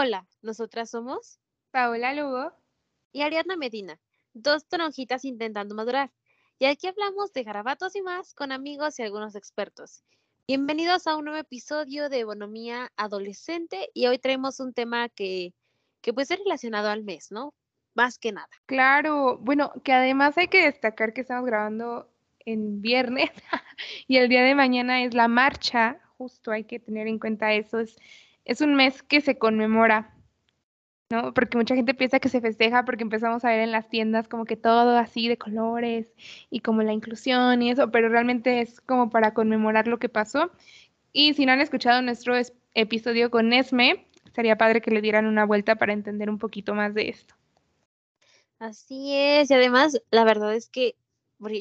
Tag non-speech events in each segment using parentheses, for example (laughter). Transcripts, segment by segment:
Hola, nosotras somos Paola Lugo y Ariadna Medina, dos tronjitas intentando madurar. Y aquí hablamos de garabatos y más con amigos y algunos expertos. Bienvenidos a un nuevo episodio de Bonomía Adolescente y hoy traemos un tema que, que puede ser relacionado al mes, ¿no? Más que nada. Claro, bueno, que además hay que destacar que estamos grabando en viernes (laughs) y el día de mañana es la marcha, justo hay que tener en cuenta eso, es, es un mes que se conmemora, ¿no? Porque mucha gente piensa que se festeja porque empezamos a ver en las tiendas como que todo así de colores y como la inclusión y eso, pero realmente es como para conmemorar lo que pasó. Y si no han escuchado nuestro episodio con Esme, sería padre que le dieran una vuelta para entender un poquito más de esto. Así es, y además la verdad es que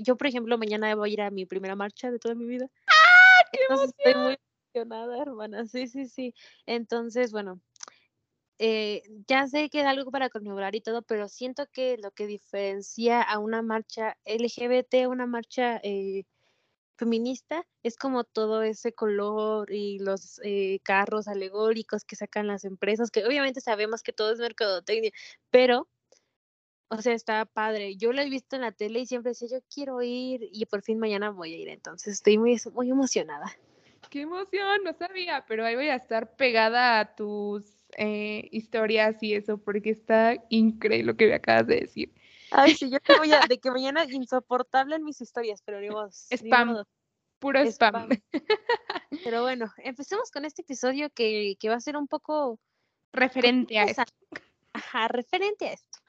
yo, por ejemplo, mañana voy a ir a mi primera marcha de toda mi vida. ¡Ah, qué estoy muy emocionada, hermana. Sí, sí, sí. Entonces, bueno, eh, ya sé que es algo para conmemorar y todo, pero siento que lo que diferencia a una marcha LGBT, una marcha eh, feminista, es como todo ese color y los eh, carros alegóricos que sacan las empresas, que obviamente sabemos que todo es mercadotecnia, pero o sea, está padre. Yo lo he visto en la tele y siempre decía, yo quiero ir y por fin mañana voy a ir. Entonces estoy muy, muy emocionada. Qué emoción, no sabía, pero ahí voy a estar pegada a tus eh, historias y eso, porque está increíble lo que me acabas de decir. Ay, (laughs) sí, yo te voy a, de que mañana insoportable en mis historias, pero ni Spam, puro spam. (laughs) Pero bueno, empecemos con este episodio que, que va a ser un poco referente a esto. Ajá, referente a esto.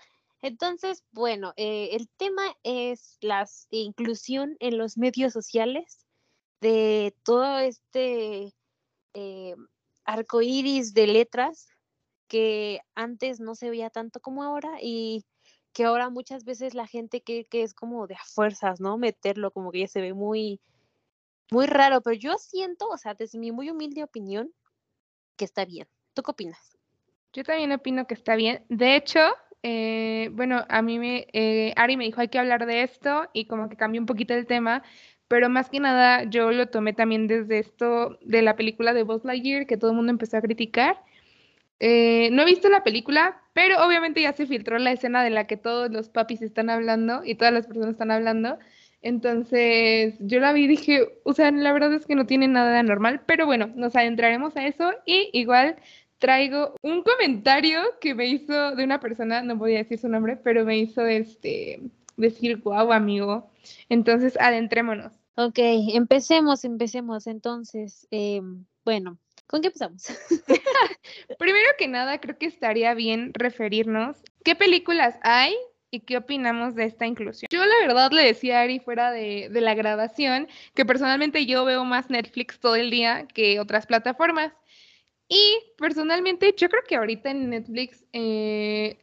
Entonces, bueno, eh, el tema es la inclusión en los medios sociales de todo este eh, arco iris de letras que antes no se veía tanto como ahora y que ahora muchas veces la gente que, que es como de a fuerzas, ¿no? Meterlo como que ya se ve muy, muy raro, pero yo siento, o sea, desde mi muy humilde opinión, que está bien. ¿Tú qué opinas? Yo también opino que está bien. De hecho, eh, bueno, a mí me, eh, Ari me dijo hay que hablar de esto y como que cambió un poquito el tema, pero más que nada yo lo tomé también desde esto de la película de Buzz Lightyear que todo el mundo empezó a criticar. Eh, no he visto la película, pero obviamente ya se filtró la escena de la que todos los papis están hablando y todas las personas están hablando. Entonces yo la vi y dije, o sea, la verdad es que no tiene nada de anormal, pero bueno, nos adentraremos a eso y igual traigo un comentario que me hizo de una persona, no voy a decir su nombre, pero me hizo este decir, guau, amigo. Entonces, adentrémonos. Ok, empecemos, empecemos. Entonces, em, bueno, ¿con qué empezamos? (laughs) (laughs) Primero que nada, creo que estaría bien referirnos qué películas hay y qué opinamos de esta inclusión. Yo la verdad le decía a Ari fuera de, de la grabación que personalmente yo veo más Netflix todo el día que otras plataformas. Y personalmente, yo creo que ahorita en Netflix, eh,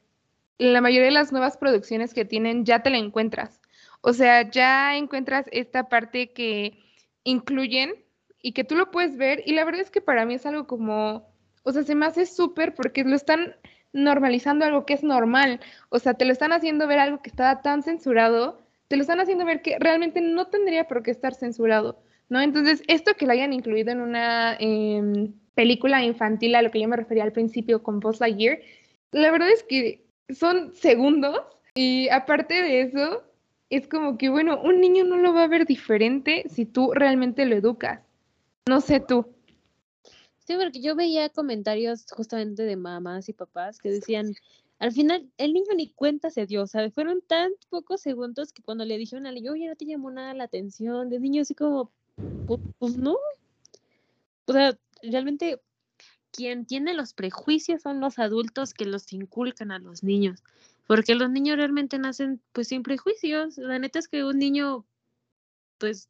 la mayoría de las nuevas producciones que tienen ya te la encuentras. O sea, ya encuentras esta parte que incluyen y que tú lo puedes ver. Y la verdad es que para mí es algo como, o sea, se me hace súper porque lo están normalizando algo que es normal. O sea, te lo están haciendo ver algo que estaba tan censurado, te lo están haciendo ver que realmente no tendría por qué estar censurado, ¿no? Entonces, esto que lo hayan incluido en una... Em, película infantil a lo que yo me refería al principio con Buzz Lightyear, la verdad es que son segundos y aparte de eso, es como que, bueno, un niño no lo va a ver diferente si tú realmente lo educas. No sé tú. Sí, porque yo veía comentarios justamente de mamás y papás que decían, al final el niño ni cuenta se dio, ¿sabes? Fueron tan pocos segundos que cuando le dijeron al niño, oye, no te llamó nada la atención, de niño así como, pues, no. O sea, realmente quien tiene los prejuicios son los adultos que los inculcan a los niños, porque los niños realmente nacen pues sin prejuicios. La neta es que un niño, pues,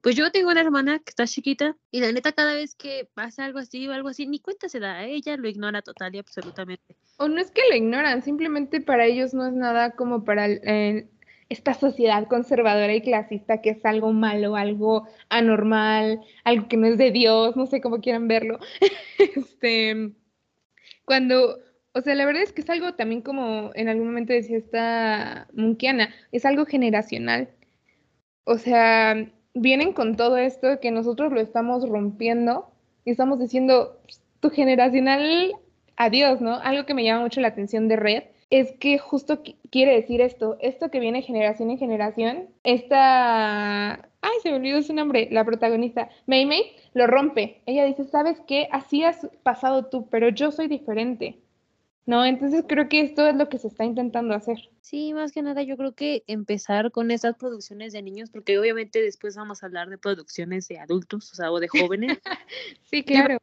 pues yo tengo una hermana que está chiquita y la neta cada vez que pasa algo así o algo así, ni cuenta se da, ella lo ignora total y absolutamente. O no es que lo ignoran, simplemente para ellos no es nada como para el, esta sociedad conservadora y clasista que es algo malo, algo anormal, algo que no es de Dios, no sé cómo quieran verlo. (laughs) este, cuando, o sea, la verdad es que es algo también como en algún momento decía esta Munkiana, es algo generacional. O sea, vienen con todo esto que nosotros lo estamos rompiendo y estamos diciendo, tu generacional adiós, ¿no? Algo que me llama mucho la atención de Red es que justo quiere decir esto, esto que viene generación en generación, esta, ay, se me olvidó su nombre, la protagonista, Mei Mei, lo rompe. Ella dice, ¿sabes qué? Así has pasado tú, pero yo soy diferente. ¿No? Entonces creo que esto es lo que se está intentando hacer. Sí, más que nada yo creo que empezar con esas producciones de niños, porque obviamente después vamos a hablar de producciones de adultos, o sea, o de jóvenes. (laughs) sí, claro.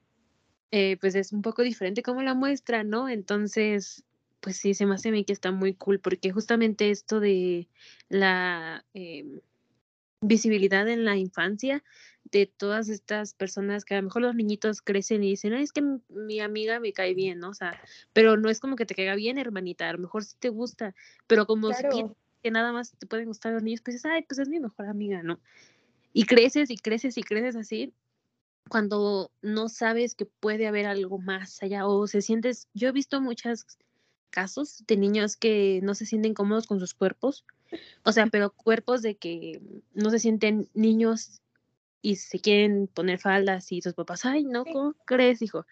Eh, pues es un poco diferente como la muestra, ¿no? Entonces, pues sí, se me hace a mí que está muy cool, porque justamente esto de la em, visibilidad en la infancia de todas estas personas que a lo mejor los niñitos crecen y dicen, Ay, es que mi amiga me cae bien, ¿no? O sea, pero no es como que te caiga bien, hermanita, a lo mejor sí te gusta, pero como que nada más te pueden gustar los niños, pues dices, ay, pues es mi mejor amiga, ¿no? Y creces y creces y creces así, cuando no sabes que puede haber algo más allá o se sientes, yo he visto muchos casos de niños que no se sienten cómodos con sus cuerpos, o sea, pero cuerpos de que no se sienten niños y se quieren poner faldas y sus papás, ay, no, ¿cómo crees, hijo?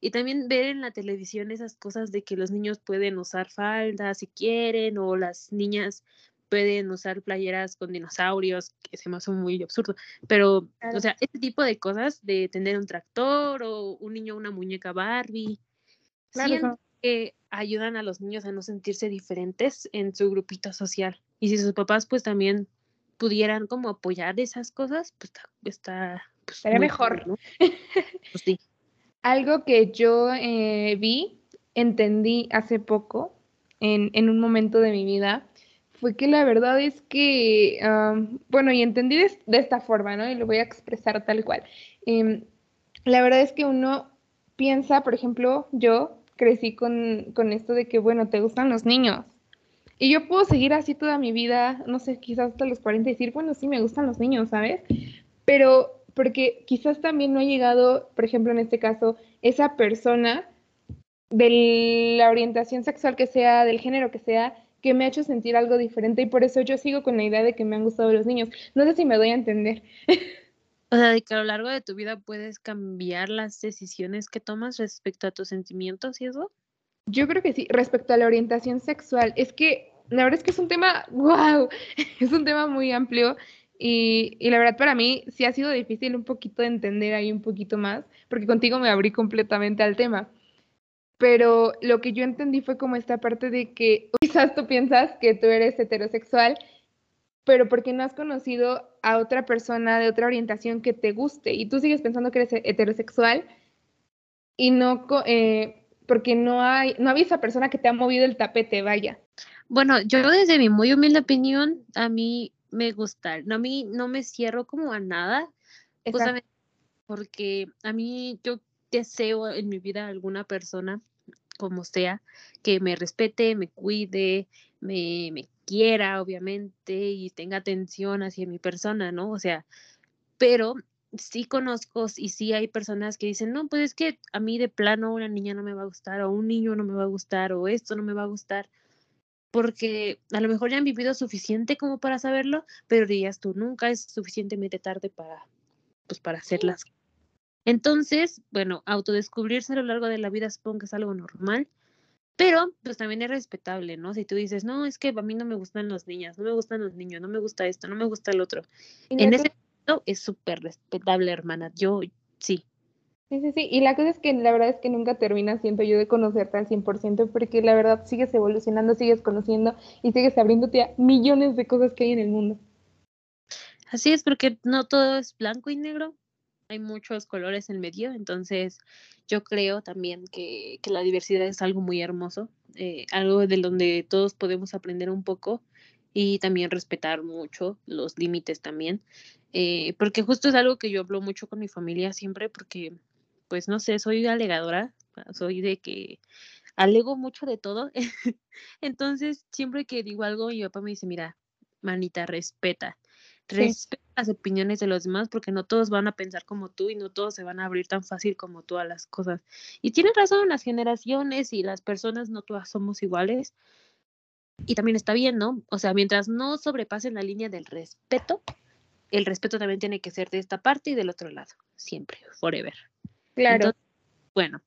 Y también ver en la televisión esas cosas de que los niños pueden usar faldas si quieren, o las niñas pueden usar playeras con dinosaurios, que se me hace muy absurdo. Pero, o sea, este tipo de cosas, de tener un tractor o un niño una muñeca Barbie, claro. que ayudan a los niños a no sentirse diferentes en su grupito social. Y si sus papás, pues también pudieran como apoyar esas cosas, pues está... Pues, Sería mejor. ¿no? (laughs) pues sí. Algo que yo eh, vi, entendí hace poco, en, en, un momento de mi vida, fue que la verdad es que, bueno, y entendí de, esta forma, ¿no? Y lo voy a expresar tal cual. Em, la verdad es que uno piensa, por ejemplo, yo crecí con, con esto de que, bueno, te gustan los niños, y yo puedo seguir así toda mi vida, no sé, quizás hasta los 40 y decir, bueno, sí, me gustan los niños, ¿sabes? Pero porque quizás también no ha llegado, por ejemplo, en este caso, esa persona de la orientación sexual que sea, del género que sea, que me ha hecho sentir algo diferente y por eso yo sigo con la idea de que me han gustado los niños. No sé si me doy a entender. O sea, de que a lo largo de tu vida puedes cambiar las decisiones que tomas respecto a tus sentimientos y eso. Yo creo que sí, respecto a la orientación sexual, es que la verdad es que es un tema, (laughs) wow, es un tema muy amplio y, y, la verdad para mí sí ha sido difícil un poquito de entender ahí un poquito más, porque contigo me abrí completamente al tema. Pero lo que yo entendí fue como esta parte de que quizás tú piensas que tú eres heterosexual, pero porque no has conocido a otra persona de otra orientación que te guste y tú sigues pensando que eres heterosexual y no... Eh, porque no hay, no había esa persona que te ha movido el tapete, vaya. Bueno, yo desde mi muy humilde opinión, a mí me gusta, no, a mí no me cierro como a nada, justamente porque a mí yo deseo en mi vida alguna persona, como sea, que me respete, me cuide, me, me quiera, obviamente, y tenga atención hacia mi persona, ¿no? O sea, pero sí conozco y sí hay personas que dicen, no, pues es que a mí de plano una niña no me va a gustar o un niño no me va a gustar o esto no me va a gustar, porque a lo mejor ya han vivido suficiente como para saberlo, pero dirías tú, nunca es suficientemente tarde para, pues, para hacerlas. Entonces, bueno, autodescubrirse a lo largo de la vida supongo que es algo normal, pero pues también es respetable, ¿no? Si tú dices, no, es que a mí no me gustan las niñas, no me gustan los niños, no me gusta esto, no me gusta el otro. En ese es súper respetable, hermana. Yo sí. Sí, sí, sí. Y la cosa es que la verdad es que nunca terminas, siento yo, de conocerte al 100%, porque la verdad sigues evolucionando, sigues conociendo y sigues abriéndote a millones de cosas que hay en el mundo. Así es, porque no todo es blanco y negro. Hay muchos colores en medio, entonces yo creo también que, que la diversidad es algo muy hermoso, eh, algo de donde todos podemos aprender un poco y también respetar mucho los límites también. Eh, porque justo es algo que yo hablo mucho con mi familia siempre, porque, pues no sé, soy alegadora, soy de que alego mucho de todo. (laughs) Entonces, siempre que digo algo, mi papá me dice, mira, manita, respeta. Respeta las opiniones de los demás porque no todos van a pensar como tú y no todos se van a abrir tan fácil como tú a las cosas. Y tienes razón, las generaciones y las personas no todas somos iguales. Y también está bien, ¿no? O sea, mientras no sobrepasen la línea del respeto, el respeto también tiene que ser de esta parte y del otro lado, siempre, forever. Claro. bueno,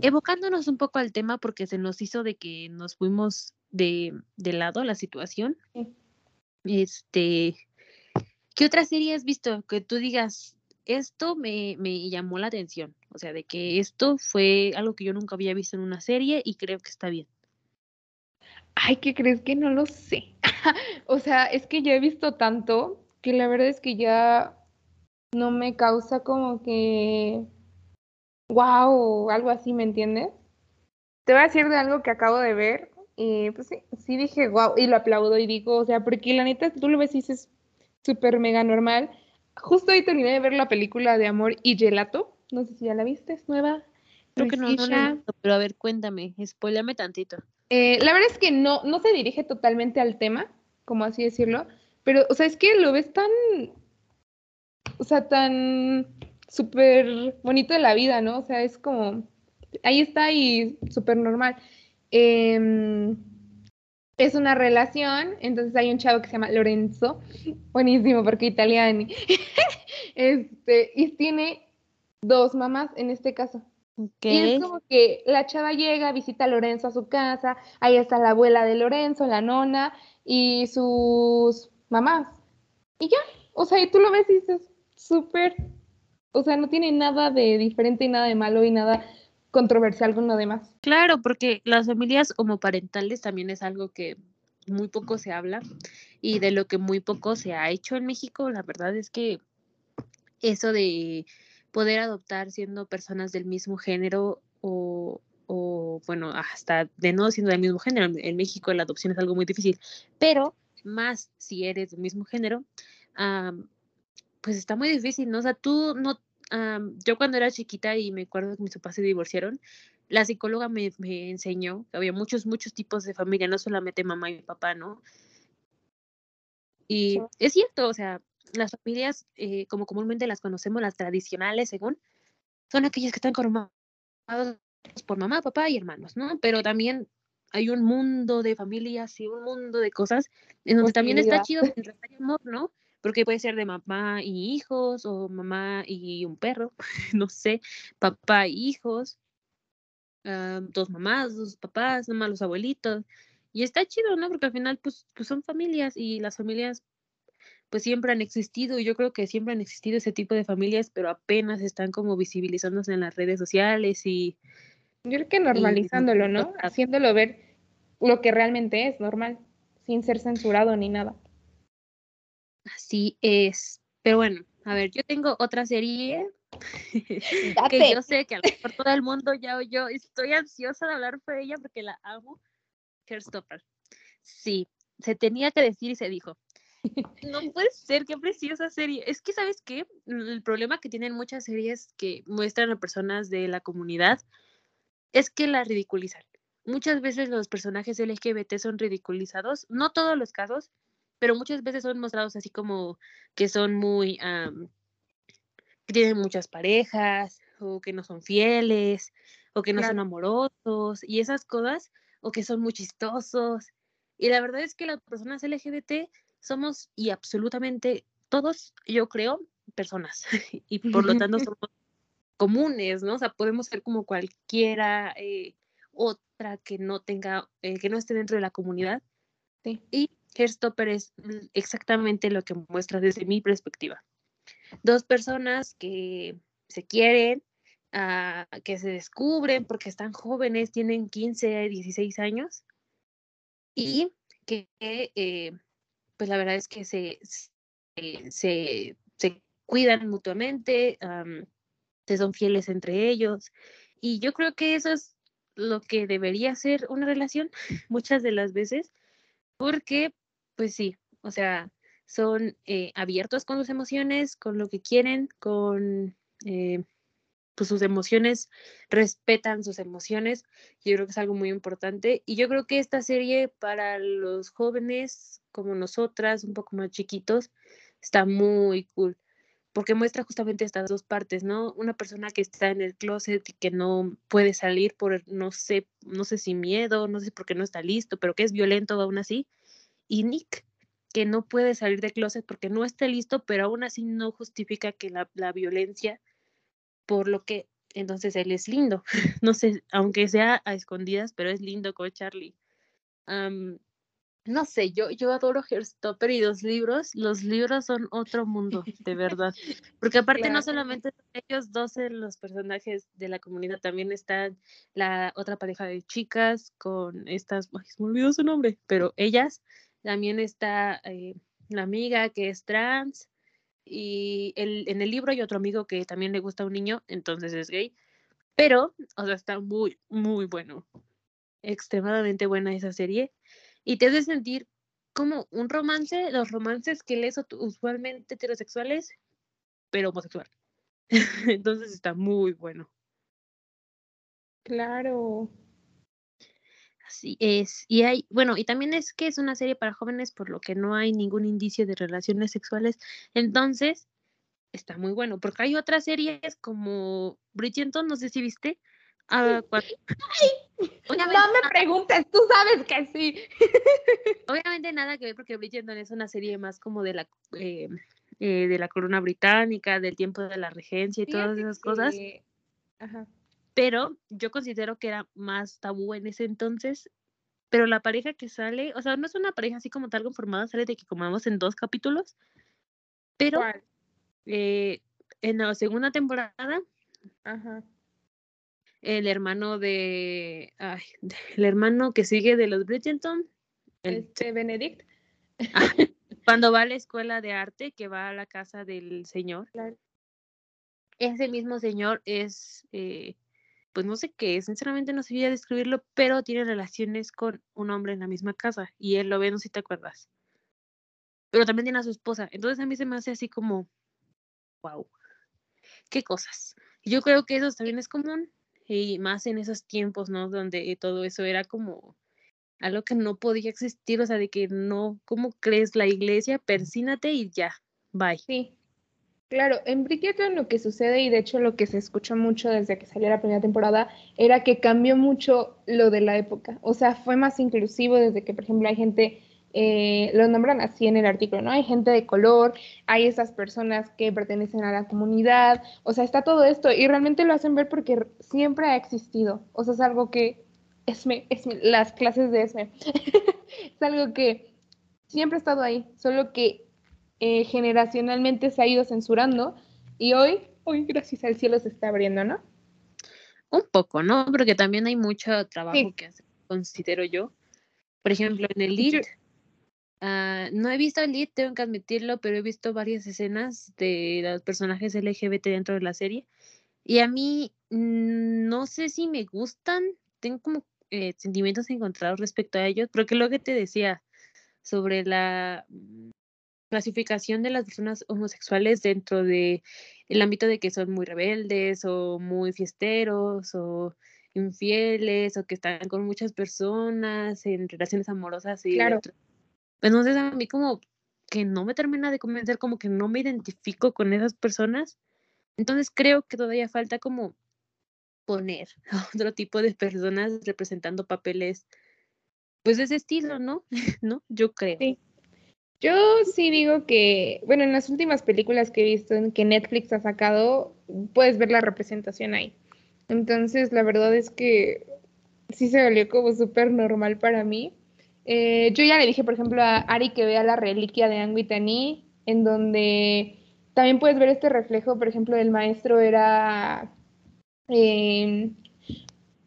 evocándonos un poco al tema porque se nos hizo de que nos fuimos de, de lado la situación. Este, ¿qué otra serie has visto que tú digas, esto me, me llamó la atención? O sea, de que esto fue algo que yo nunca había visto en una serie y creo que está bien. Ay, ¿qué crees que no lo sé? (laughs) o sea, es que ya he visto tanto que la verdad es que ya no me causa como que wow o algo así, ¿me entiendes? Te voy a decir de algo que acabo de ver y pues sí, sí dije wow y lo aplaudo y digo, o sea, porque la neta tú lo ves y dices súper mega normal. Justo hoy terminé de ver la película de Amor y Gelato, no sé si ya la viste, es nueva. Creo que no, no la he visto, pero a ver, cuéntame, spoilame tantito. Eh, la verdad es que no, no se dirige totalmente al tema, como así decirlo, pero, o sea, es que lo ves tan, o sea, tan súper bonito de la vida, ¿no? O sea, es como, ahí está y súper normal. Em, es una relación, entonces hay un chavo que se llama Lorenzo, buenísimo porque italiano, (laughs) este, y tiene dos mamás en este caso. Y es como que la chava llega, visita a Lorenzo a su casa, ahí está la abuela de Lorenzo, la nona y sus mamás. Y ya, o sea, y tú lo ves y dices, súper, o sea, no tiene nada de diferente y nada de malo y nada controversial con lo demás. Claro, porque las familias homoparentales también es algo que muy poco se habla y de lo que muy poco se ha hecho en México. La verdad es que eso de poder adoptar siendo personas del mismo género o, o, bueno, hasta de no siendo del mismo género. En México la adopción es algo muy difícil, pero más si eres del mismo género, pues está muy difícil, ¿no? O sea, tú no, yo cuando era chiquita y me acuerdo que mis papás se divorciaron, la psicóloga me, me, enseñó que había muchos, muchos tipos de familia, no solamente mamá y papá, ¿no? Y es cierto, o sea, las familias, eh, como comúnmente las conocemos, las tradicionales, según, son aquellas que están conformadas por mamá, papá y hermanos, ¿no? Pero también hay un mundo de familias y un mundo de cosas en donde también está chido el amor, ¿no? Porque puede ser de mamá y hijos, o mamá y un perro, (laughs) no sé, papá y hijos, dos mamás, dos papás, nomás los abuelitos. Y está chido, ¿no? Porque al final, pues, pues son familias y las familias pues siempre han existido y yo creo que siempre han existido ese tipo de familias, pero apenas están como visibilizándose en las redes sociales y... Yo creo que normalizándolo, ¿no? Haciéndolo ver lo que realmente es normal, sin ser censurado ni nada. Así es. Pero bueno, a ver, yo tengo otra serie (laughs) que yo sé que a lo mejor todo el mundo ya oyó. Estoy ansiosa de hablar por ella porque la amo. Hairstopper. Sí, se tenía que decir y se dijo. (laughs) No puede ser, qué preciosa serie. Es que, ¿sabes qué? El problema que tienen muchas series que muestran a personas de la comunidad es que la ridiculizan. Muchas veces los personajes LGBT son ridiculizados, no todos los casos, pero muchas veces son mostrados así como que son muy, que tienen muchas parejas, o que no son fieles, o que no son amorosos, y esas cosas, o que son muy chistosos. Y la verdad es que las personas LGBT somos y absolutamente todos, yo creo, personas (laughs) y por lo tanto (laughs) somos comunes, ¿no? O sea, podemos ser como cualquiera eh, otra que no tenga, eh, que no esté dentro de la comunidad. Sí. Y Hairstopper es exactamente lo que muestra desde mi perspectiva. Dos personas que se quieren, uh, que se descubren porque están jóvenes, tienen 15, 16 años y que eh, pues la verdad es que se, se, se, cuidan mutuamente, se son fieles entre ellos. Y yo creo que eso es lo que debería ser una relación (laughs) muchas de las veces, porque, pues sí, o sea, son eh, abiertos con sus emociones, con lo que quieren, con eh, pues sus emociones, respetan sus emociones. Yo creo que es algo muy importante. Y yo creo que esta serie para los jóvenes como nosotras, un poco más chiquitos, está muy cool. Porque muestra justamente estas dos partes, ¿no? Una persona que está en el closet y que no puede salir por, no sé, no sé si miedo, no sé por qué no está listo, pero que es violento aún así. Y Nick, que no puede salir del closet porque no está listo, pero aún así no justifica que la, la violencia por lo que entonces él es lindo. (laughs) no sé, aunque sea a escondidas, pero es lindo con Charlie. No sé, yo, yo adoro Herstopper y los libros, los libros son otro mundo, de verdad. Porque (laughs) aparte no solamente son ellos dos los personajes de la comunidad, también está la otra pareja de chicas con estas, ay, me olvidó su nombre, pero ellas, también está eh, la amiga que es trans, y el, en el libro hay otro amigo que también le gusta a un niño, entonces es gay, pero, o sea, está muy, muy bueno, extremadamente buena esa serie, y te hace sentir como un romance, los romances que lees usualmente heterosexuales, pero homosexual. (laughs) entonces está muy bueno. Claro. Así es. Y hay, bueno, y también es que es una serie para jóvenes, por lo que no hay ningún indicio de relaciones sexuales. Entonces, está muy bueno, porque hay otras series como Bridgerton, no sé si viste. Ah, (laughs) no me preguntes, tú sabes que sí. (laughs) Obviamente nada que ver porque Bridgerton es una serie más como de la eh, eh, de la corona británica, del tiempo de la regencia y todas esas cosas. Ajá pero yo considero que era más tabú en ese entonces. Pero la pareja que sale, o sea, no es una pareja así como tal conformada, sale de que comamos en dos capítulos, pero eh, en la segunda temporada, el hermano de, ay, el hermano que sigue de los Bridgerton, el, este Benedict, (laughs) cuando va a la escuela de arte, que va a la casa del señor, ese mismo señor es eh, pues no sé qué, sinceramente no sabía describirlo, pero tiene relaciones con un hombre en la misma casa y él lo ve, no sé si te acuerdas. Pero también tiene a su esposa. Entonces a mí se me hace así como, wow, qué cosas. Yo creo que eso también es común y más en esos tiempos, ¿no? Donde todo eso era como algo que no podía existir, o sea, de que no, ¿cómo crees la iglesia? Persínate y ya, bye. Sí, Claro, en Bridgerton lo que sucede, y de hecho lo que se escuchó mucho desde que salió la primera temporada, era que cambió mucho lo de la época. O sea, fue más inclusivo desde que, por ejemplo, hay gente, eh, lo nombran así en el artículo, ¿no? Hay gente de color, hay esas personas que pertenecen a la comunidad, o sea, está todo esto, y realmente lo hacen ver porque siempre ha existido. O sea, es algo que, Esme, Esme las clases de Esme, (laughs) es algo que siempre ha estado ahí, solo que eh, generacionalmente se ha ido censurando y hoy, hoy gracias al cielo se está abriendo, ¿no? Un poco, ¿no? Porque también hay mucho trabajo que hacer, considero yo. Por ejemplo, en el lead, ah, no he visto el lead, tengo que admitirlo, pero he visto varias escenas de los personajes LGBT dentro de la serie. Y a mí mm, no sé si me gustan, tengo como eh, sentimientos encontrados respecto a ellos, porque lo que te decía sobre la clasificación de las personas homosexuales dentro de el ámbito de que son muy rebeldes o muy fiesteros o infieles o que están con muchas personas en relaciones amorosas y claro. Entonces a mí como que no me termina de convencer como que no me identifico con esas personas. Entonces creo que todavía falta como poner (laughs) a otro tipo de personas representando papeles pues de ese estilo no (laughs) no yo creo. Yo sí digo que, bueno, en las últimas películas que he visto en que Netflix ha sacado, puedes ver la representación ahí. Entonces, la verdad es que sí se volvió como súper normal para mí. Eh, yo ya le dije, por ejemplo, a Ari que vea la reliquia de Anguitani, en donde también puedes ver este reflejo, por ejemplo, el maestro era... Em,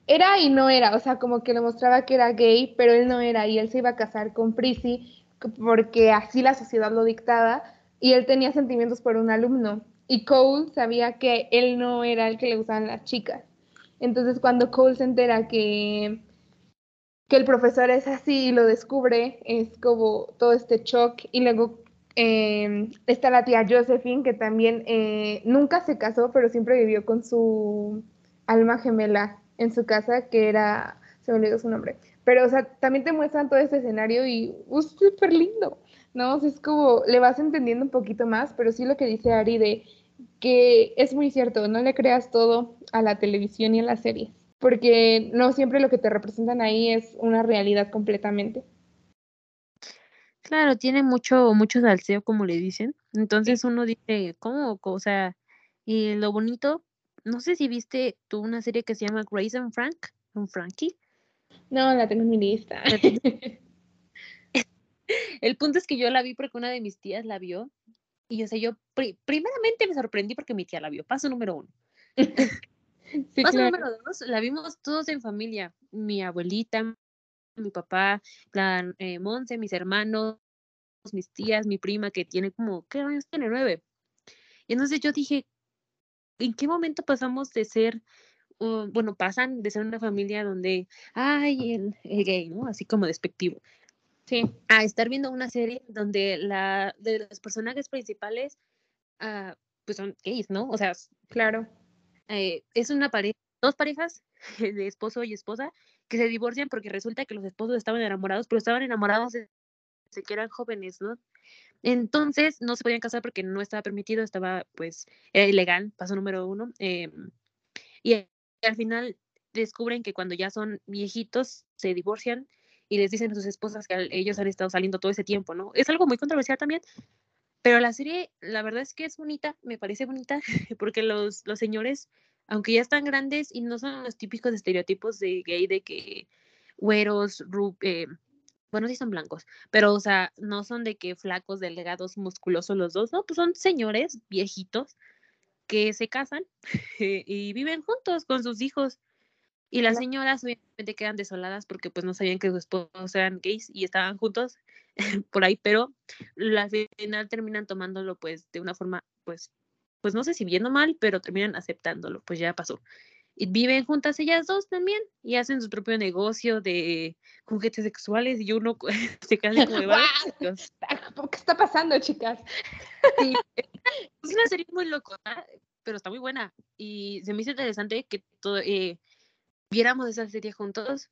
era y no era, o sea, como que le mostraba que era gay, pero él no era, y él se iba a casar con Prissy, porque así la sociedad lo dictaba, y él tenía sentimientos por un alumno. Y Cole sabía que él no era el que le gustaban las chicas. Entonces cuando Cole se entera que, que el profesor es así y lo descubre, es como todo este shock. Y luego em, está la tía Josephine, que también eh, nunca se casó, pero siempre vivió con su alma gemela en su casa, que era, se me olvidó su nombre, pero, o sea, también te muestran todo este escenario y es uh, súper lindo, ¿no? es como, le vas entendiendo un poquito más, pero sí lo que dice Ari de que es muy cierto, no le creas todo a la televisión y a las series, porque no siempre lo que te representan ahí es una realidad completamente. Claro, tiene mucho, mucho salseo, como le dicen. Entonces uno dice, ¿cómo? O sea, y lo bonito no sé si viste tú una serie que se llama Grace and Frank, un Frankie. No, la tengo en mi lista. (laughs) El punto es que yo la vi porque una de mis tías la vio. Y yo sé, yo primeramente me sorprendí porque mi tía la vio. Paso número uno. (laughs) Paso número dos, la vimos todos en familia. Mi abuelita, mi papá, la eh, Monse, mis hermanos, mis tías, mi prima que tiene como, ¿qué años tiene? Nueve. Y entonces yo dije, ¿en qué momento pasamos de ser, bueno, pasan de ser una familia donde, ay, el, gay, ¿no? Así como despectivo. Sí. A estar viendo una serie donde la de los personajes principales, uh, pues son gays, ¿no? O sea, claro. Eh, es una pareja, dos parejas (laughs) de esposo y esposa que se divorcian porque resulta que los esposos estaban enamorados, pero estaban enamorados desde que eran jóvenes, ¿no? Entonces no se podían casar porque no estaba permitido, estaba pues, era ilegal, paso número uno. Em, y al final descubren que cuando ya son viejitos se divorcian y les dicen a sus esposas que ellos han estado saliendo todo ese tiempo, ¿no? Es algo muy controversial también, pero la serie, la verdad es que es bonita, me parece bonita, (laughs) porque los, los señores, aunque ya están grandes y no son los típicos estereotipos de gay, de que güeros, eh, bueno, sí son blancos, pero, o sea, no son de que flacos, delgados, musculosos los dos, no, pues son señores viejitos que se casan (laughs) y viven juntos con sus hijos. Y las señoras obviamente quedan desoladas porque pues no sabían que sus esposos eran gays y estaban juntos (laughs) por ahí, pero al final terminan tomándolo pues de una forma pues, pues no sé si viendo mal, pero terminan aceptándolo, pues ya pasó. Y viven juntas ellas dos también y hacen su propio negocio de juguetes sexuales y uno (laughs) se casa como de (laughs) ¿Qué está pasando, chicas? Es una serie muy loca, pero está muy buena y se me hizo interesante que todo, eh, viéramos esa serie juntos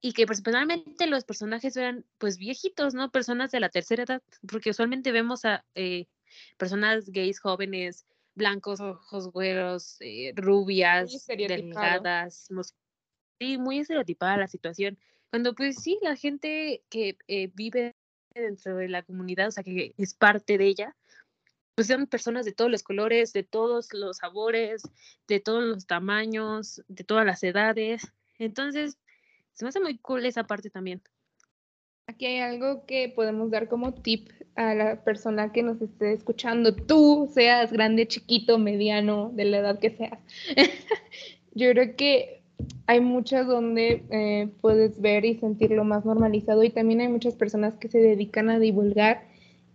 y que personalmente los personajes eran pues viejitos, ¿no? Personas de la tercera edad, porque usualmente vemos a eh, personas gays jóvenes blancos, ojos güeros, eh, rubias, delgadas, sí, muy estereotipada la situación. Cuando pues sí, la gente que eh, vive dentro de la comunidad, o sea, que es parte de ella, pues son personas de todos los colores, de todos los sabores, de todos los tamaños, de todas las edades. Entonces, se me hace muy cool esa parte también. Aquí hay algo que podemos dar como tip a la persona que nos esté escuchando. Tú, seas grande, chiquito, mediano, de la edad que seas. (laughs) Yo creo que hay muchas donde eh, puedes ver y sentirlo más normalizado y también hay muchas personas que se dedican a divulgar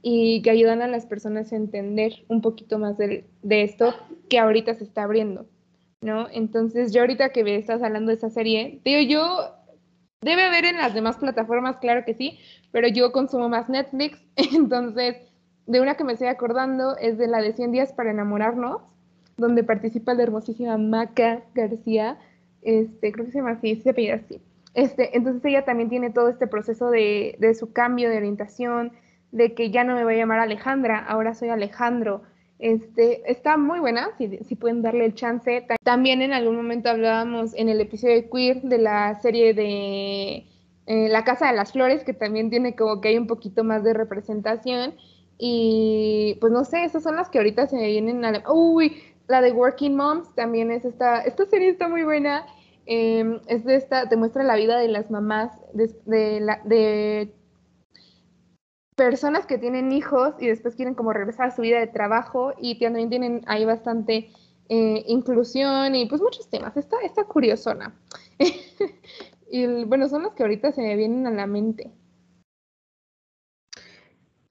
y que ayudan a las personas a entender un poquito más de, esto que ahorita se está abriendo, ¿no? Entonces, yo ahorita que estás hablando de esa serie, digo, yo Debe haber en las demás plataformas, claro que sí, pero yo consumo más Netflix, (laughs) entonces de una que me estoy acordando es de la de 100 días para enamorarnos, donde participa la hermosísima Maca García, este, creo que se llama así, se apellida así. Este, entonces ella también tiene todo este proceso de, de su cambio de orientación, de que ya no me voy a llamar Alejandra, ahora soy Alejandro, este, está muy buena, si, si, pueden darle el chance. También en algún momento hablábamos en el episodio de Queer de la serie de eh, La Casa de las Flores, que también tiene como que hay un poquito más de representación. Y pues no sé, esas son las que ahorita se vienen a la... Uy, la de Working Moms también es esta, esta serie está muy buena. Em, es de esta, te muestra la vida de las mamás de, la, de personas que tienen hijos y después quieren como regresar a su vida de trabajo y también tienen ahí bastante eh, inclusión y pues muchos temas. Está, está curiosona. (laughs) y bueno, son las que ahorita se me vienen a la mente.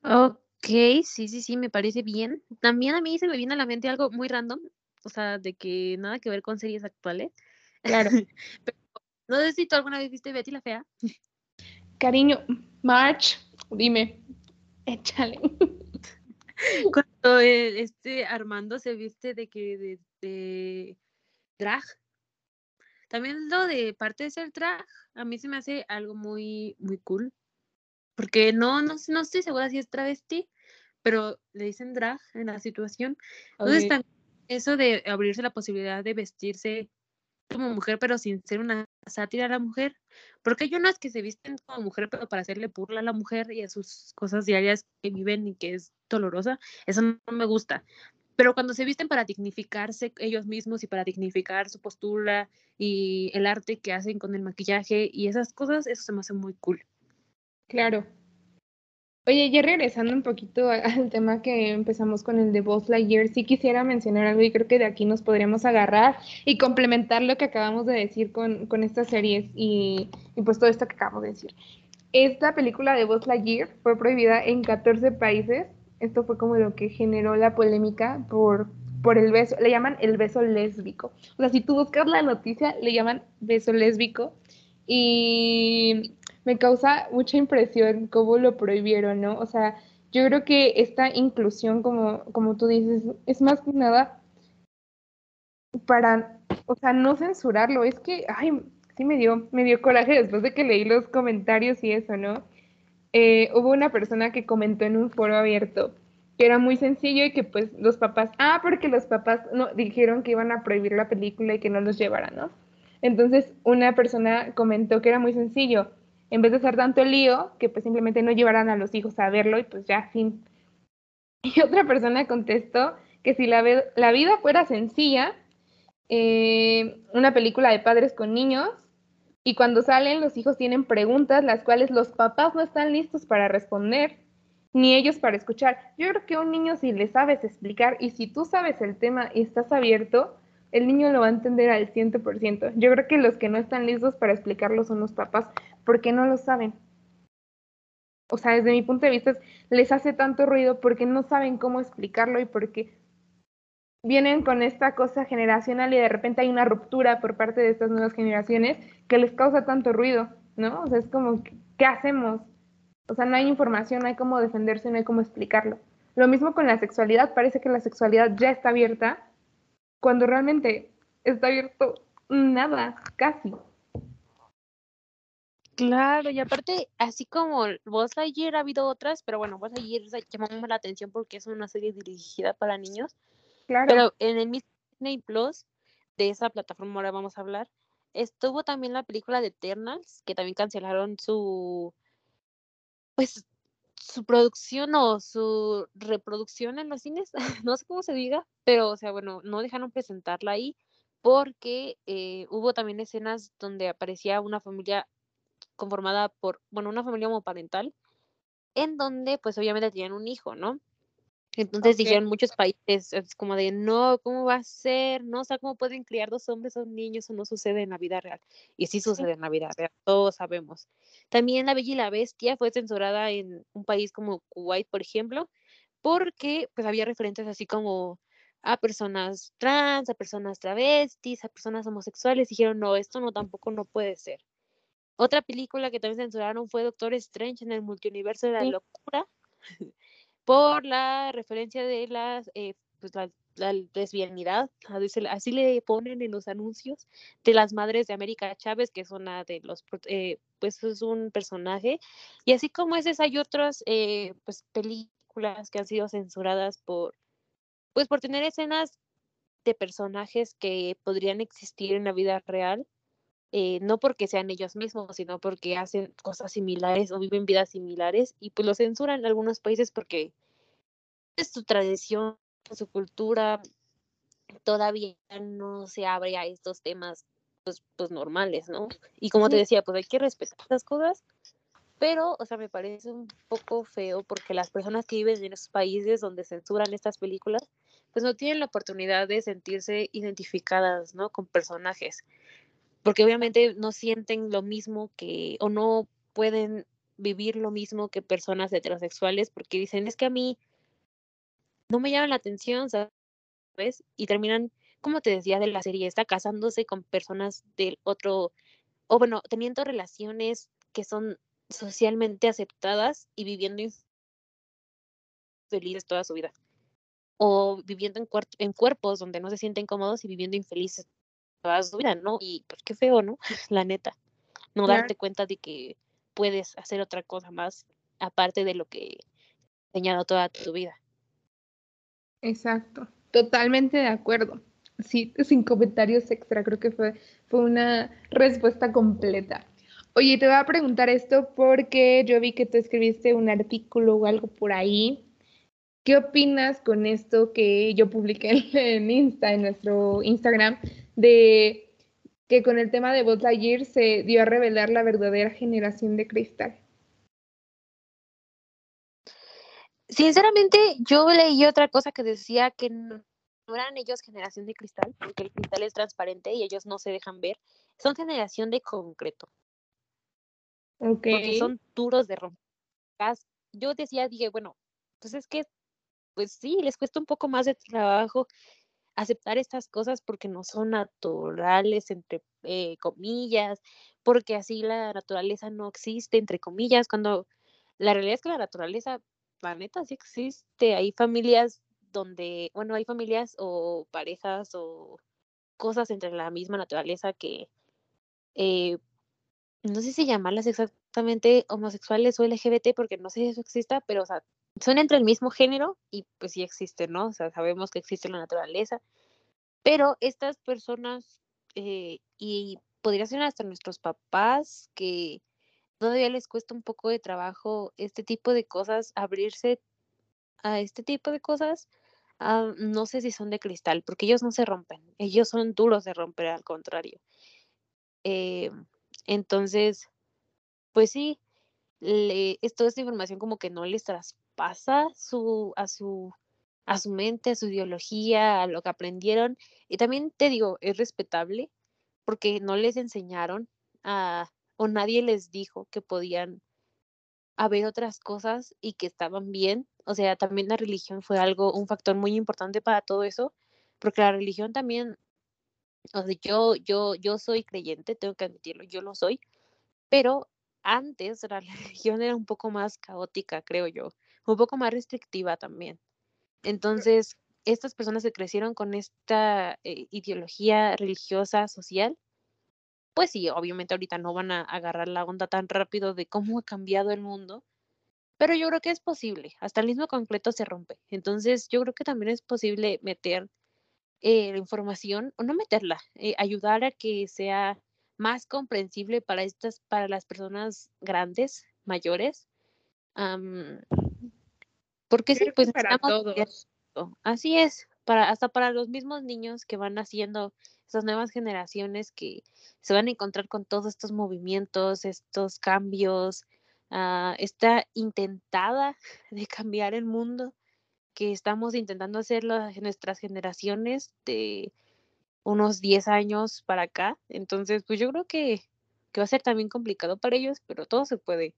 Ok, sí, sí, sí, me parece bien. También a mí se me viene a la mente algo muy random, o sea, de que nada que ver con series actuales. Claro. (laughs) no sé si tú alguna vez viste Betty la Fea. Cariño, March, dime. Échale. Cuando este Armando se viste de que de, drag. También lo de parte de ser drag, a mí se me hace algo muy, muy cool. Porque no, no, no estoy segura si es travesti, pero le dicen drag en la situación. Entonces, eso de abrirse la posibilidad de vestirse como mujer, pero sin ser una sátira a la mujer, porque hay unas que se visten como mujer, pero para hacerle burla a la mujer y a sus cosas diarias que viven y que es dolorosa, eso no me gusta. pero cuando se visten para dignificarse ellos mismos y para dignificar su postura y el arte que hacen con el maquillaje y esas cosas, eso se me hace muy cool. Claro. Oye, ya regresando un poquito (laughs) al tema que empezamos con el de Buzz Lightyear, sí quisiera mencionar algo y creo que de aquí nos podríamos agarrar y complementar lo que acabamos de decir con, con estas series y, y, pues todo esto que acabamos de decir. Esta película de Buzz Lightyear fue prohibida en 14 países. Esto fue como lo que generó la polémica por, por el beso, le llaman el beso lésbico. O sea, si tú buscas la noticia, le llaman beso lésbico. Y me causa mucha impresión cómo lo prohibieron, ¿no? O sea, yo creo que esta inclusión, como, como tú dices, es más que nada para, o sea, no censurarlo. Es que, ay, sí me dio, me dio coraje después de que leí los comentarios y eso, ¿no? Eh, hubo una persona que comentó en un foro abierto que era muy sencillo y que pues los papás, ah, porque los papás no dijeron que iban a prohibir la película y que no los llevaran, ¿no? Entonces una persona comentó que era muy sencillo, en vez de hacer tanto lío, que pues simplemente no llevaran a los hijos a verlo y pues ya, fin. (laughs) Y otra persona contestó que si la, vida fuera sencilla, eh, una película de padres con niños, y cuando salen los hijos tienen preguntas las cuales los papás no están listos para responder, ni ellos para escuchar. Yo creo que un niño si le sabes explicar y si tú sabes el tema y estás abierto, el niño lo va a entender al 100%. Yo creo que los que no están listos para explicarlo son los papás, porque no lo saben. O sea, desde mi punto de vista, les hace tanto ruido porque no saben cómo explicarlo y porque vienen con esta cosa generacional y de repente hay una ruptura por parte de estas nuevas generaciones que les causa tanto ruido, ¿no? O sea, es como, ¿qué hacemos? O sea, no hay información, no hay cómo defenderse, no hay cómo explicarlo. Lo mismo con la sexualidad, parece que la sexualidad ya está abierta, cuando realmente está abierto nada, casi. Claro, y aparte, así como vos ayer ha habido otras, pero bueno, vos ayer llamamos la atención porque es una serie dirigida para niños. Claro. Pero en el Disney Plus, de esa plataforma ahora vamos a hablar, estuvo también la película de Eternals, que también cancelaron su, pues, su producción o su reproducción en los cines, (laughs) no sé cómo se diga, pero, o sea, bueno, no dejaron presentarla ahí porque eh, hubo también escenas donde aparecía una familia conformada por, bueno, una familia homoparental, en donde pues obviamente tenían un hijo, ¿no? Entonces dijeron muchos países, es como de, no, ¿cómo va a ser? No, o sea, ¿cómo pueden criar dos hombres o niños? o no sucede en la vida real. Y sí sucede en la vida real, todos sabemos. También La Bella y la Bestia fue censurada en un país como Kuwait, por ejemplo, porque pues había referentes así como a personas trans, a personas travestis, a personas homosexuales. Dijeron, no, esto no tampoco no puede ser. Otra película que también censuraron fue Doctor Strange en el multiuniverso de la locura, (laughs) por la referencia de las, eh, pues la, lesbianidad, así le ponen en los anuncios, de las madres de América Chávez, que es una de los, eh, pues es un personaje, y así como esas hay otras, eh, pues películas que han sido censuradas por, pues por tener escenas de personajes que podrían existir en la vida real, eh, no porque sean ellos mismos, sino porque hacen cosas similares o viven vidas similares y pues lo censuran en algunos países porque es su tradición, su cultura todavía no se abre a estos temas pues, pues normales, ¿no? Y como te decía, pues hay que respetar estas cosas, pero, o sea, me parece un poco feo porque las personas que viven en esos países donde censuran estas películas, pues no tienen la oportunidad de sentirse identificadas, ¿no? Con personajes porque obviamente no sienten lo mismo que o no pueden vivir lo mismo que personas heterosexuales porque dicen, es que a mí no me llama la atención, ¿sabes? Y terminan, como te decía de la serie, está casándose con personas del otro, o bueno, teniendo relaciones que son socialmente aceptadas y viviendo infelices toda su vida. O viviendo en, en cuerpos donde no se sienten cómodos y viviendo infelices toda su vida, ¿no? Y pues qué feo, ¿no? (laughs) La neta. No darte cuenta de que puedes hacer otra cosa más aparte de lo que has enseñado toda tu vida. Exacto, totalmente de acuerdo. Sí, sin comentarios extra, creo que fue, fue una respuesta completa. Oye, te voy a preguntar esto porque yo vi que tú escribiste un artículo o algo por ahí ¿qué opinas con esto que yo publiqué (laughs) en, Insta, en nuestro Instagram, de que con el tema de Buzz Lightyear se dio a revelar la verdadera generación de cristal? Sinceramente, yo leí otra cosa que decía que no eran ellos generación de cristal, porque el cristal es transparente y ellos no se dejan ver. Son generación de concreto. Okay. Porque son duros de romper. Yo decía, dije, bueno, pues es que, pues sí, les cuesta un poco más de trabajo aceptar estas cosas porque no son naturales, entre eh, comillas, porque así la naturaleza no existe, entre comillas, cuando la realidad es que la naturaleza la neta sí existe. Hay familias donde, bueno, hay familias o parejas o cosas entre la misma naturaleza que, eh, no sé si llamarlas exactamente homosexuales o LGBT, porque no sé si eso exista, pero, o sea, son entre el mismo género y pues sí existen, ¿no? O sea, sabemos que existe la naturaleza, pero estas personas, eh, y podría ser hasta nuestros papás, que todavía les cuesta un poco de trabajo este tipo de cosas, abrirse a este tipo de cosas. Ah, no sé si son de cristal, porque ellos no se rompen, ellos son duros de romper, al contrario. Eh, entonces, pues sí, le, toda esta información como que no les traspasa su, a, su, a su mente, a su ideología, a lo que aprendieron. Y también te digo, es respetable porque no les enseñaron a, o nadie les dijo que podían haber otras cosas y que estaban bien. O sea, también la religión fue algo, un factor muy importante para todo eso, porque la religión también, o sea, yo, yo, yo soy creyente, tengo que admitirlo, yo lo soy, pero antes la (laughs) religión era un poco más caótica, creo yo, un poco más restrictiva también. Entonces, estas personas que crecieron con esta eh, ideología religiosa, social, pues sí, obviamente ahorita no van a agarrar la onda tan rápido de cómo ha cambiado el mundo, pero yo creo que es posible, hasta el mismo concreto se rompe. Entonces, yo creo que también es posible meter eh, la información, o no meterla, eh, ayudar a que sea más comprensible para estas, para las personas grandes, mayores. Porque sí, pues para todos. Así es, para, hasta para los mismos niños que van naciendo esas nuevas generaciones que se van a encontrar con todos estos movimientos, estos cambios, uh, esta intentada (laughs) de cambiar el mundo que estamos intentando hacer las, nuestras generaciones de unos 10 años para acá. Entonces, pues yo creo que, que va a ser también complicado para ellos, pero todo se puede.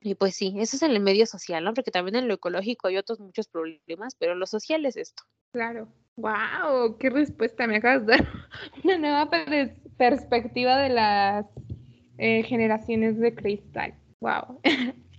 Y pues sí, eso es en el medio social, ¿no? Porque también en lo ecológico hay otros muchos problemas, pero lo social es esto. Claro. Wow, qué respuesta me acabas de dar. (laughs) Una nueva perspectiva de las eh, generaciones de cristal. Wow. (laughs)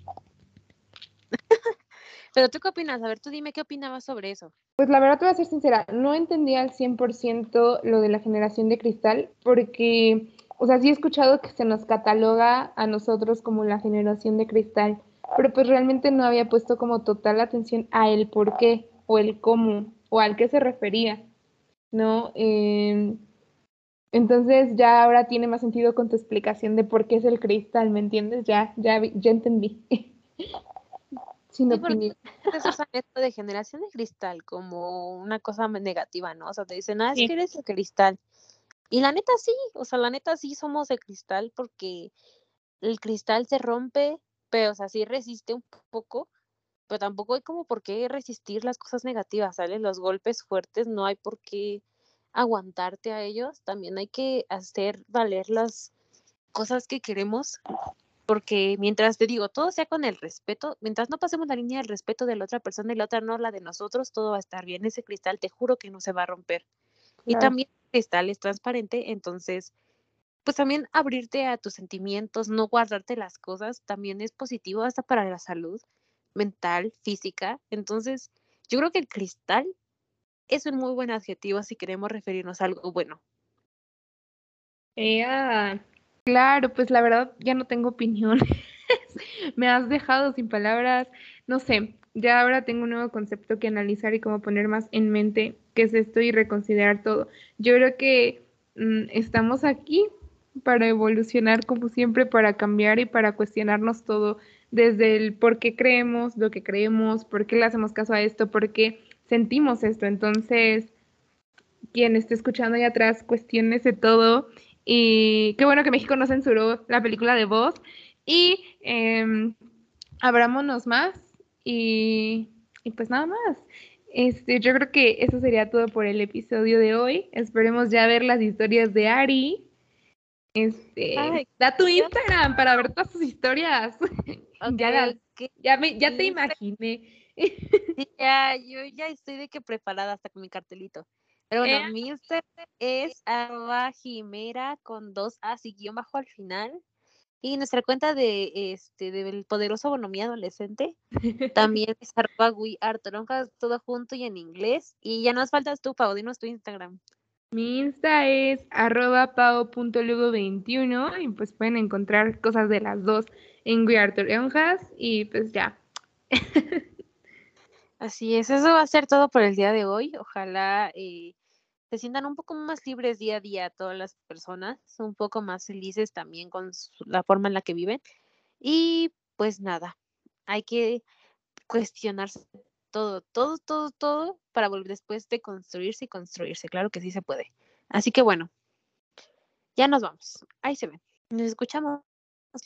Pero tú qué opinas? A ver, tú dime qué opinabas sobre eso. Pues la verdad te voy a ser sincera, no entendía al 100% lo de la generación de cristal porque, o sea, sí he escuchado que se nos cataloga a nosotros como la generación de cristal, pero pues realmente no había puesto como total atención a el por qué o el cómo o al que se refería, ¿no? Em, entonces ya ahora tiene más sentido con tu explicación de por qué es el cristal, ¿me entiendes? Ya, ya, ya entendí. (laughs) Sin opinión. Eso (laughs) es de generación de cristal como una cosa negativa, ¿no? O sea, te dicen, ah, es que eres el cristal. Y la neta sí, o sea, la neta sí somos de cristal porque el cristal se rompe, pero o sea, sí resiste un poco, pero tampoco hay como por qué resistir las cosas negativas, ¿sale? Los golpes fuertes no hay por qué aguantarte a ellos, también hay que hacer valer las cosas que queremos, porque mientras te digo, todo sea con el respeto, mientras no pasemos la línea del respeto de la otra persona y la otra no la de nosotros, todo va a estar bien. Ese cristal te juro que no se va a romper. Y también cristal es transparente, entonces, pues también abrirte a tus sentimientos, no guardarte las cosas, también es positivo hasta para la salud mental, física. Entonces, yo creo que el cristal es un muy buen adjetivo si queremos referirnos a algo bueno. claro, pues la verdad ya no tengo opinión. (laughs) Me has dejado sin palabras. No sé, ya ahora tengo un nuevo concepto que analizar y cómo poner más en mente qué es esto y reconsiderar todo. Yo creo que mm, estamos aquí para evolucionar como siempre, para cambiar y para cuestionarnos todo desde el por qué creemos lo que creemos, por qué le hacemos caso a esto, por qué sentimos esto. Entonces, quien esté escuchando ahí atrás, cuestionese todo. Y qué bueno que México no censuró la película de voz. Y eh, abrámonos más. Y, y pues nada más. Este, yo creo que eso sería todo por el episodio de hoy. Esperemos ya ver las historias de Ari. Este, da tu Instagram para ver todas sus historias. (laughs) ya, ya, me, ya te imaginé. ya, yo ya estoy de que preparada hasta con mi cartelito. Pero bueno, eh, mi Instagram es arroba jimera con dos A y guion bajo al final. Y nuestra cuenta de este del poderoso bonomía adolescente (laughs) también es arroba todo junto y en inglés. Y ya nos faltas tú, Pau, dinos tu Instagram. Mi Insta es arroba pao.lugo21 y pues pueden encontrar cosas de las dos en We y pues ya. (laughs) Así es, eso va a ser todo por el día de hoy. Ojalá eh, se sientan un poco más libres día a día todas las personas, un poco más felices también con la forma en la que viven. Y pues nada, hay que cuestionarse todo, todo, todo, todo para volver después de construirse y construirse. Claro que sí se puede. Así que bueno, ya nos vamos. Ahí se ven. Nos escuchamos.